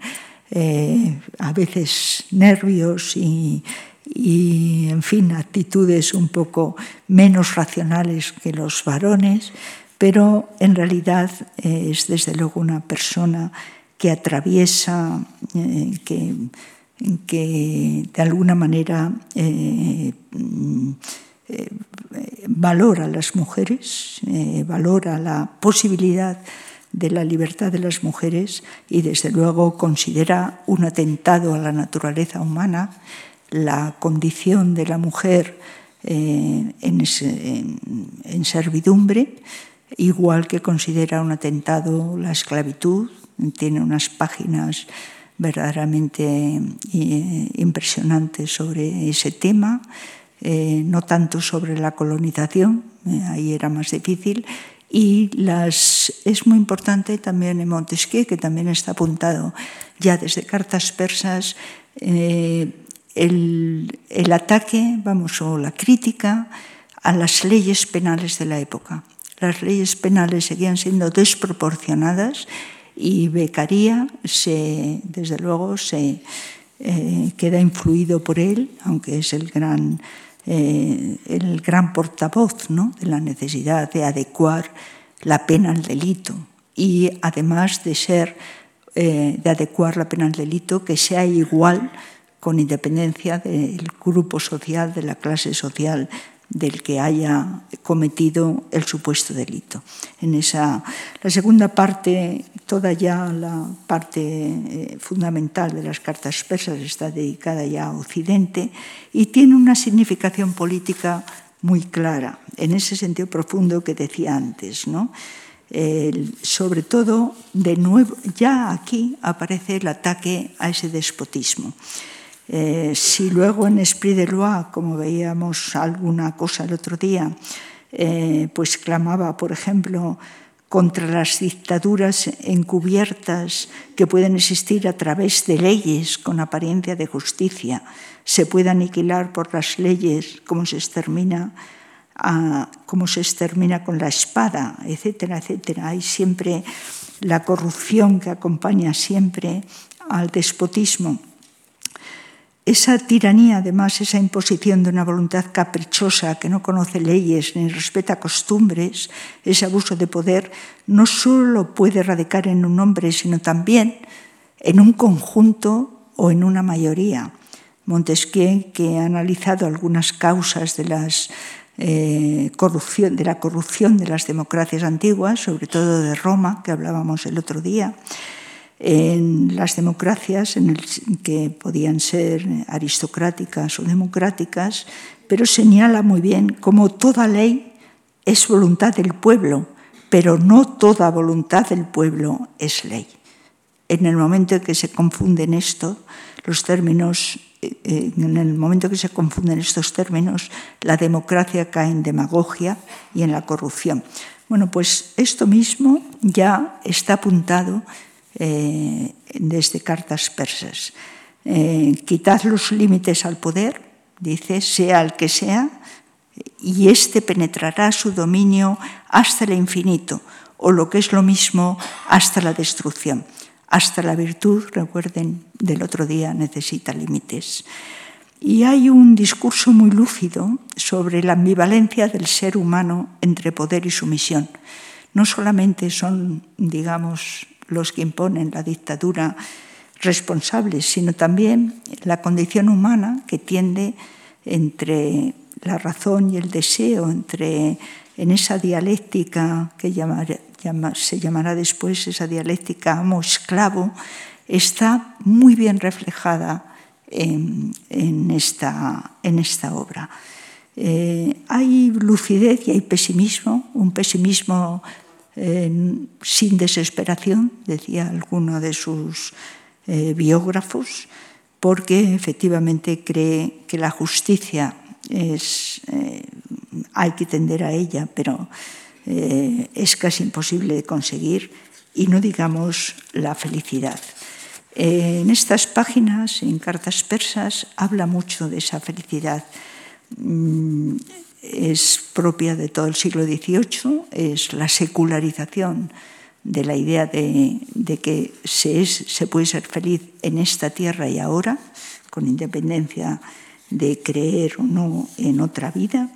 eh, a veces nervios y, y, en fin, actitudes un poco menos racionales que los varones pero en realidad eh, es desde luego una persona que atraviesa, eh, que, de alguna manera eh, valora a las mujeres, valora la posibilidad de la libertad de las mujeres y desde luego considera un atentado a la naturaleza humana la condición de la mujer en servidumbre igual que considera un atentado la esclavitud, tiene unas páginas verdaderamente eh, impresionante sobre ese tema, eh, no tanto sobre la colonización, eh, ahí era más difícil, y las, es muy importante también en Montesquieu, que también está apuntado ya desde cartas persas, el, el ataque, vamos, o la crítica a las leyes penales de la época. Las leyes penales seguían siendo desproporcionadas y Becaría, se, desde luego, se eh, queda influido por él, aunque es el gran, eh, el gran portavoz ¿no? de la necesidad de adecuar la pena al delito y además de ser eh, de adecuar la pena al delito que sea igual con independencia del grupo social, de la clase social del que haya cometido el supuesto delito. En esa, la segunda parte, toda ya la parte eh, fundamental de las cartas persas está dedicada ya a Occidente y tiene una significación política muy clara, en ese sentido profundo que decía antes. ¿no? Sobre todo, de nuevo, ya aquí aparece el ataque a ese despotismo. Eh, si luego en Esprit de Loi, como veíamos alguna cosa el otro día, eh, pues clamaba, por ejemplo, contra las dictaduras encubiertas que pueden existir a través de leyes con apariencia de justicia, se puede aniquilar por las leyes como se extermina, como se extermina con la espada, etcétera, etcétera. Hay siempre la corrupción que acompaña siempre al despotismo. Esa tiranía, además, esa imposición de una voluntad caprichosa que no conoce leyes ni respeta costumbres, ese abuso de poder, no solo puede radicar en un hombre, sino también en un conjunto o en una mayoría. Montesquieu, que ha analizado algunas causas de, eh, la corrupción de las democracias antiguas, sobre todo de Roma, que hablábamos el otro día, en las democracias en el, que podían ser aristocráticas o democráticas, pero señala muy bien cómo toda ley es voluntad del pueblo, pero no toda voluntad del pueblo es ley. En el momento en que se confunden esto, los términos, eh, en el momento que se confunden estos términos, la democracia cae en demagogia y en la corrupción. Bueno, pues esto mismo ya está apuntado eh, desde cartas persas. Eh, quitad los límites al poder, dice, sea el que sea, y éste penetrará su dominio hasta el infinito, o lo que es lo mismo, hasta la destrucción. Hasta la virtud, recuerden, del otro día necesita límites. Y hay un discurso muy lúcido sobre la ambivalencia del ser humano entre poder y sumisión. No solamente son, digamos, los que imponen la dictadura responsables, sino también la condición humana que tiende entre la razón y el deseo, entre en esa dialéctica que se llamará después esa dialéctica amo-esclavo, está muy bien reflejada en, esta, obra. Eh, hay lucidez y hay pesimismo, un pesimismo sin desesperación, decía alguno de sus eh, biógrafos, porque efectivamente cree que la justicia eh, hay que tender a ella, pero eh, es casi imposible de conseguir, y no digamos la felicidad. en estas páginas, en cartas persas, habla mucho de esa felicidad. Mm, es propia de todo el siglo XVIII, es la secularización de la idea de, que se, es, se puede ser feliz en esta tierra y ahora, con independencia de creer o no en otra vida.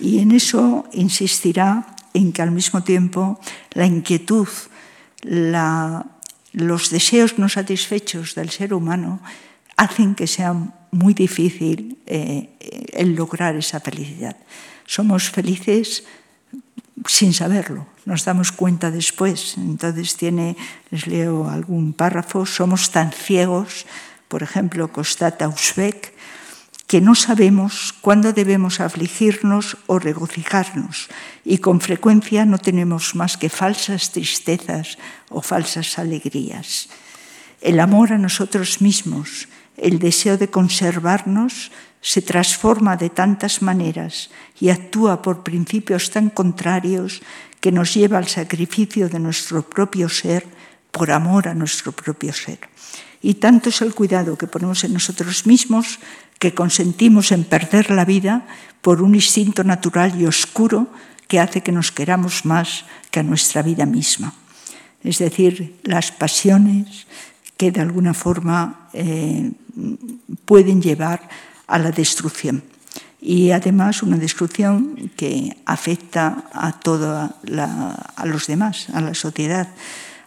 Y en eso insistirá en que al mismo tiempo la inquietud, la, los deseos no satisfechos del ser humano hacen que sea muy difícil eh, el lograr esa felicidad. Somos felices sin saberlo, nos damos cuenta después. Entonces tiene, les leo algún párrafo, somos tan ciegos, por ejemplo, constata Usbeck, que no sabemos cuándo debemos afligirnos o regocijarnos y con frecuencia no tenemos más que falsas tristezas o falsas alegrías. el amor a nosotros mismos, el deseo de conservarnos, se transforma de tantas maneras y actúa por principios tan contrarios que nos lleva al sacrificio de nuestro propio ser por amor a nuestro propio ser. Y tanto es el cuidado que ponemos en nosotros mismos que consentimos en perder la vida por un instinto natural y oscuro que hace que nos queramos más que a nuestra vida misma. Es decir, las pasiones que de alguna forma eh, pueden llevar a la destrucción. Y además una destrucción que afecta a, toda a los demás, a la sociedad.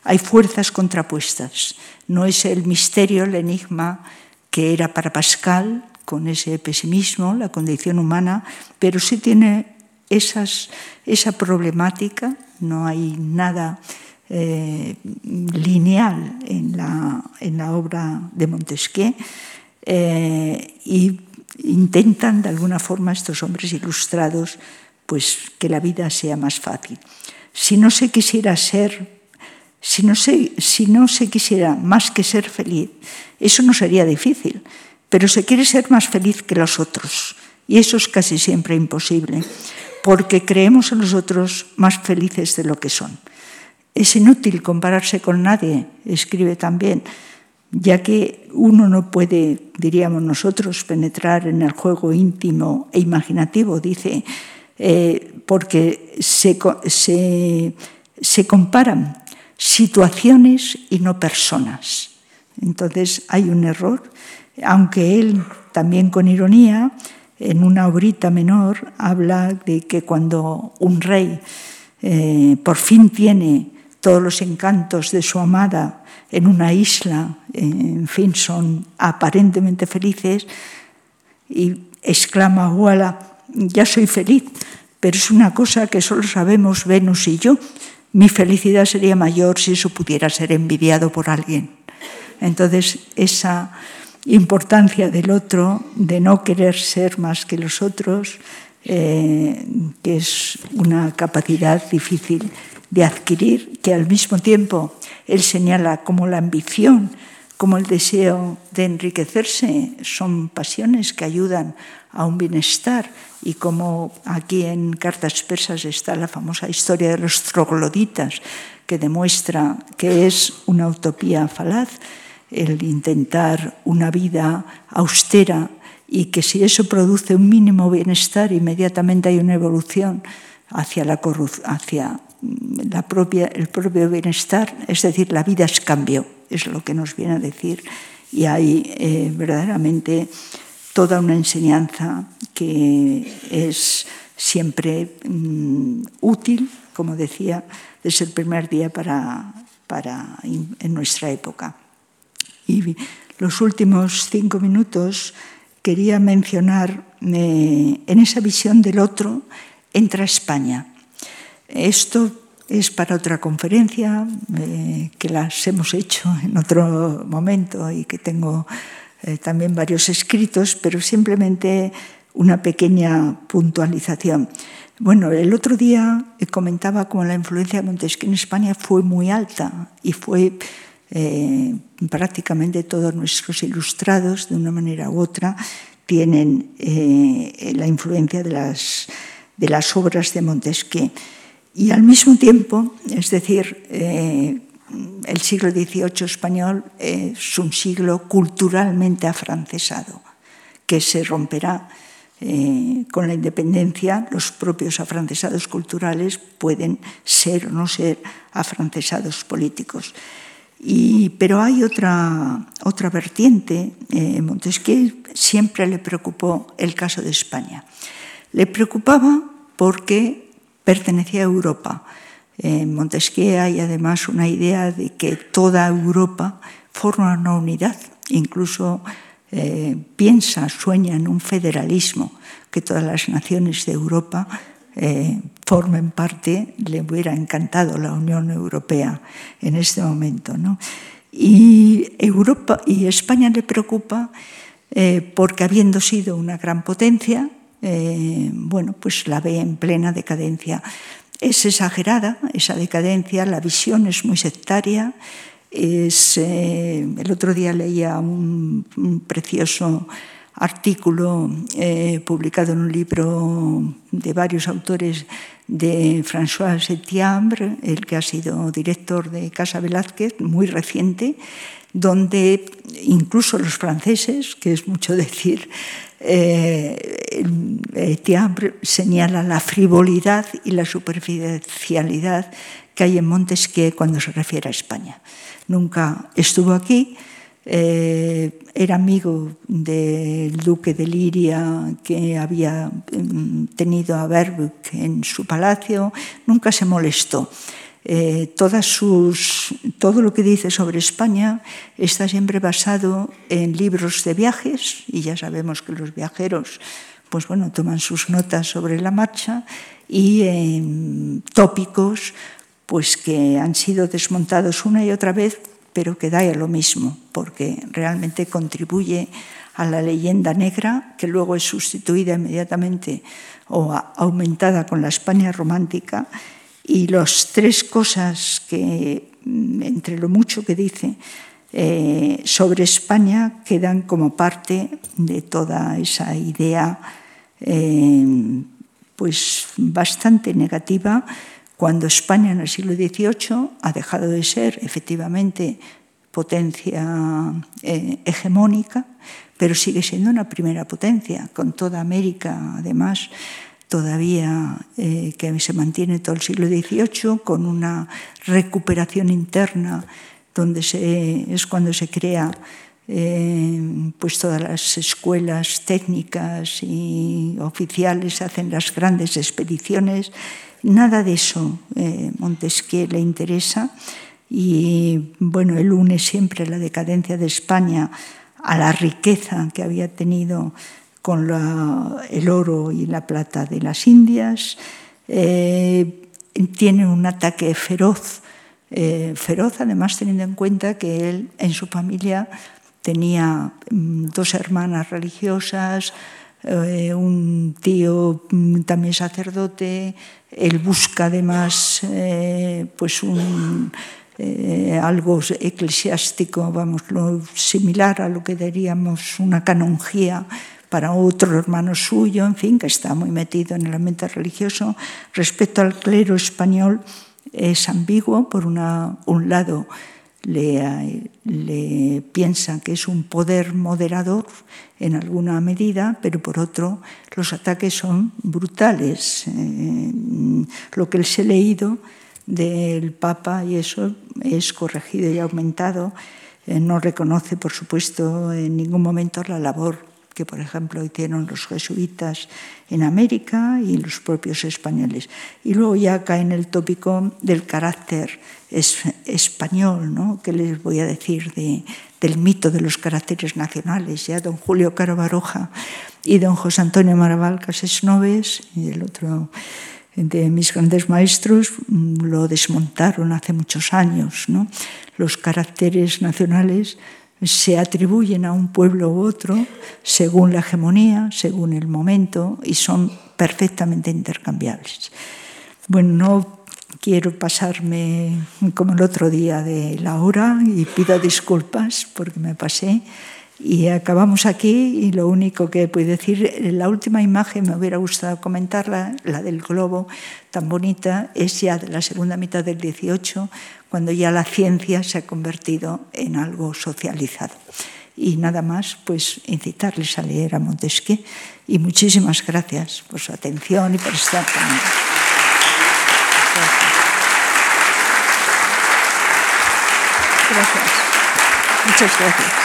Hay fuerzas contrapuestas. No es el misterio, el enigma que era para Pascal, con ese pesimismo, la condición humana, pero sí tiene esas, esa problemática, no hay nada eh, lineal en la, en la, obra de Montesquieu eh, y intentan de alguna forma estos hombres ilustrados pues que la vida sea más fácil. Si no se quisiera ser, si no se, si no se quisiera más que ser feliz, eso no sería difícil, pero se quiere ser más feliz que los otros y eso es casi siempre imposible porque creemos en los otros más felices de lo que son. Es inútil compararse con nadie, escribe también, ya que uno no puede, diríamos nosotros, penetrar en el juego íntimo e imaginativo, dice, eh, porque se, se, comparan situaciones y no personas. Entonces hay un error, aunque él también con ironía en una obrita menor habla de que cuando un rey eh, por fin tiene todos los encantos de su amada en una isla, en fin, son aparentemente felices, y exclama, voilà, ya soy feliz, pero es una cosa que solo sabemos Venus y yo. Mi felicidad sería mayor si eso pudiera ser envidiado por alguien. Entonces, esa importancia del otro, de no querer ser más que los otros, eh, que es una capacidad difícil de adquirir, que al mismo tiempo él señala como la ambición, como el deseo de enriquecerse, son pasiones que ayudan a un bienestar. Y como aquí en Cartas Persas está la famosa historia de los trogloditas que demuestra que es una utopía falaz, el intentar una vida austera y que si eso produce un mínimo bienestar, inmediatamente hay una evolución hacia, la hacia la propia, el propio bienestar, es decir, la vida es cambio, es lo que nos viene a decir. Y hay eh, verdaderamente toda una enseñanza que es siempre mm, útil, como decía, desde el primer día para, para en nuestra época. Y los últimos cinco minutos quería mencionar eh, en esa visión del otro entra España. Esto es para otra conferencia eh, que las hemos hecho en otro momento y que tengo eh, también varios escritos, pero simplemente una pequeña puntualización. Bueno, el otro día comentaba cómo la influencia de Montesquieu en España fue muy alta y fue eh, prácticamente todos nuestros ilustrados, de una manera u otra, tienen la influencia de las, de las obras de Montesquieu. Y al mismo tiempo, es decir, eh, el siglo XVIII español es un siglo culturalmente afrancesado, que se romperá con la independencia. Los propios afrancesados culturales pueden ser o no ser afrancesados políticos pero hay otra, otra vertiente. Eh, Montesquieu siempre le preocupó el caso de España. Le preocupaba porque pertenecía a Europa. En Montesquieu hay además una idea de que toda Europa forma una unidad, incluso eh, piensa, sueña en un federalismo, que todas las naciones de Europa eh, formen parte, le hubiera encantado la Unión Europea en este momento. ¿no? Y, Europa, y España le preocupa eh, porque habiendo sido una gran potencia, eh, bueno, pues la ve en plena decadencia. Es exagerada esa decadencia, la visión es muy sectaria, Es, eh, el otro día leía un, precioso artículo eh, publicado en un libro de varios autores de François Setiambre, el que ha sido director de Casa Velázquez, muy reciente, donde incluso los franceses, que es mucho decir, eh, Tiambre señala la frivolidad y la superficialidad que hay en Montesquieu cuando se refiere a España. Nunca estuvo aquí, eh, era amigo del duque de Liria que había mm, tenido a Berwick en su palacio, nunca se molestó. Eh, todas sus, todo lo que dice sobre España está siempre basado en libros de viajes y ya sabemos que los viajeros pues bueno, toman sus notas sobre la marcha y en tópicos pues que han sido desmontados una y otra vez pero que da lo mismo, porque realmente contribuye a la leyenda negra, que luego es sustituida inmediatamente o aumentada con la España romántica, y las tres cosas que, entre lo mucho que dice eh, sobre España, quedan como parte de toda esa idea eh, pues bastante negativa cuando España en el siglo XVIII ha dejado de ser efectivamente potencia eh, hegemónica, pero sigue siendo una primera potencia, con toda América, además, todavía eh, que se mantiene todo el siglo XVIII, con una recuperación interna, donde es cuando se crea eh, pues todas las escuelas técnicas y oficiales, hacen las grandes expediciones. Nada de eso eh, Montesquieu le interesa. Y bueno, él une siempre la decadencia de España a la riqueza que había tenido con el oro y la plata de las Indias. Eh, tiene un ataque feroz, eh, feroz además teniendo en cuenta que él en su familia tenía mm, dos hermanas religiosas, eh, un tío mm, también sacerdote, él busca además pues algo eclesiástico, vamos, similar a lo que diríamos una canonjía para otro hermano suyo, en fin, que está muy metido en el ambiente religioso. Respecto al clero español, es ambiguo, por una, un lado, le, piensa que es un poder moderador en alguna medida, pero por otro los ataques son brutales. Eh, lo que les he leído del Papa y eso es corregido y aumentado. Eh, no reconoce, por supuesto, en ningún momento la labor que, por ejemplo, hicieron los jesuitas en América y los propios españoles. Y luego ya cae en el tópico del carácter es, español, ¿no? ¿Qué les voy a decir de, del mito de los caracteres nacionales? Ya don Julio Caro Baroja y don José Antonio Maraval Casesnoves, y el otro de mis grandes maestros, mm, lo desmontaron hace muchos años. ¿no? Los caracteres nacionales se atribuyen a un pueblo u otro según la hegemonía, según el momento, y son perfectamente intercambiables. Bueno, no quiero pasarme como el otro día de la hora y pido disculpas porque me pasé. Y acabamos aquí y lo único que puedo decir, la última imagen me hubiera gustado comentarla, la del globo tan bonita, es ya de la segunda mitad del 18, cuando ya la ciencia se ha convertido en algo socializado. Y nada más, pues incitarles a leer a Montesquieu y muchísimas gracias por su atención y por estar conmigo. Gracias. Muchas gracias.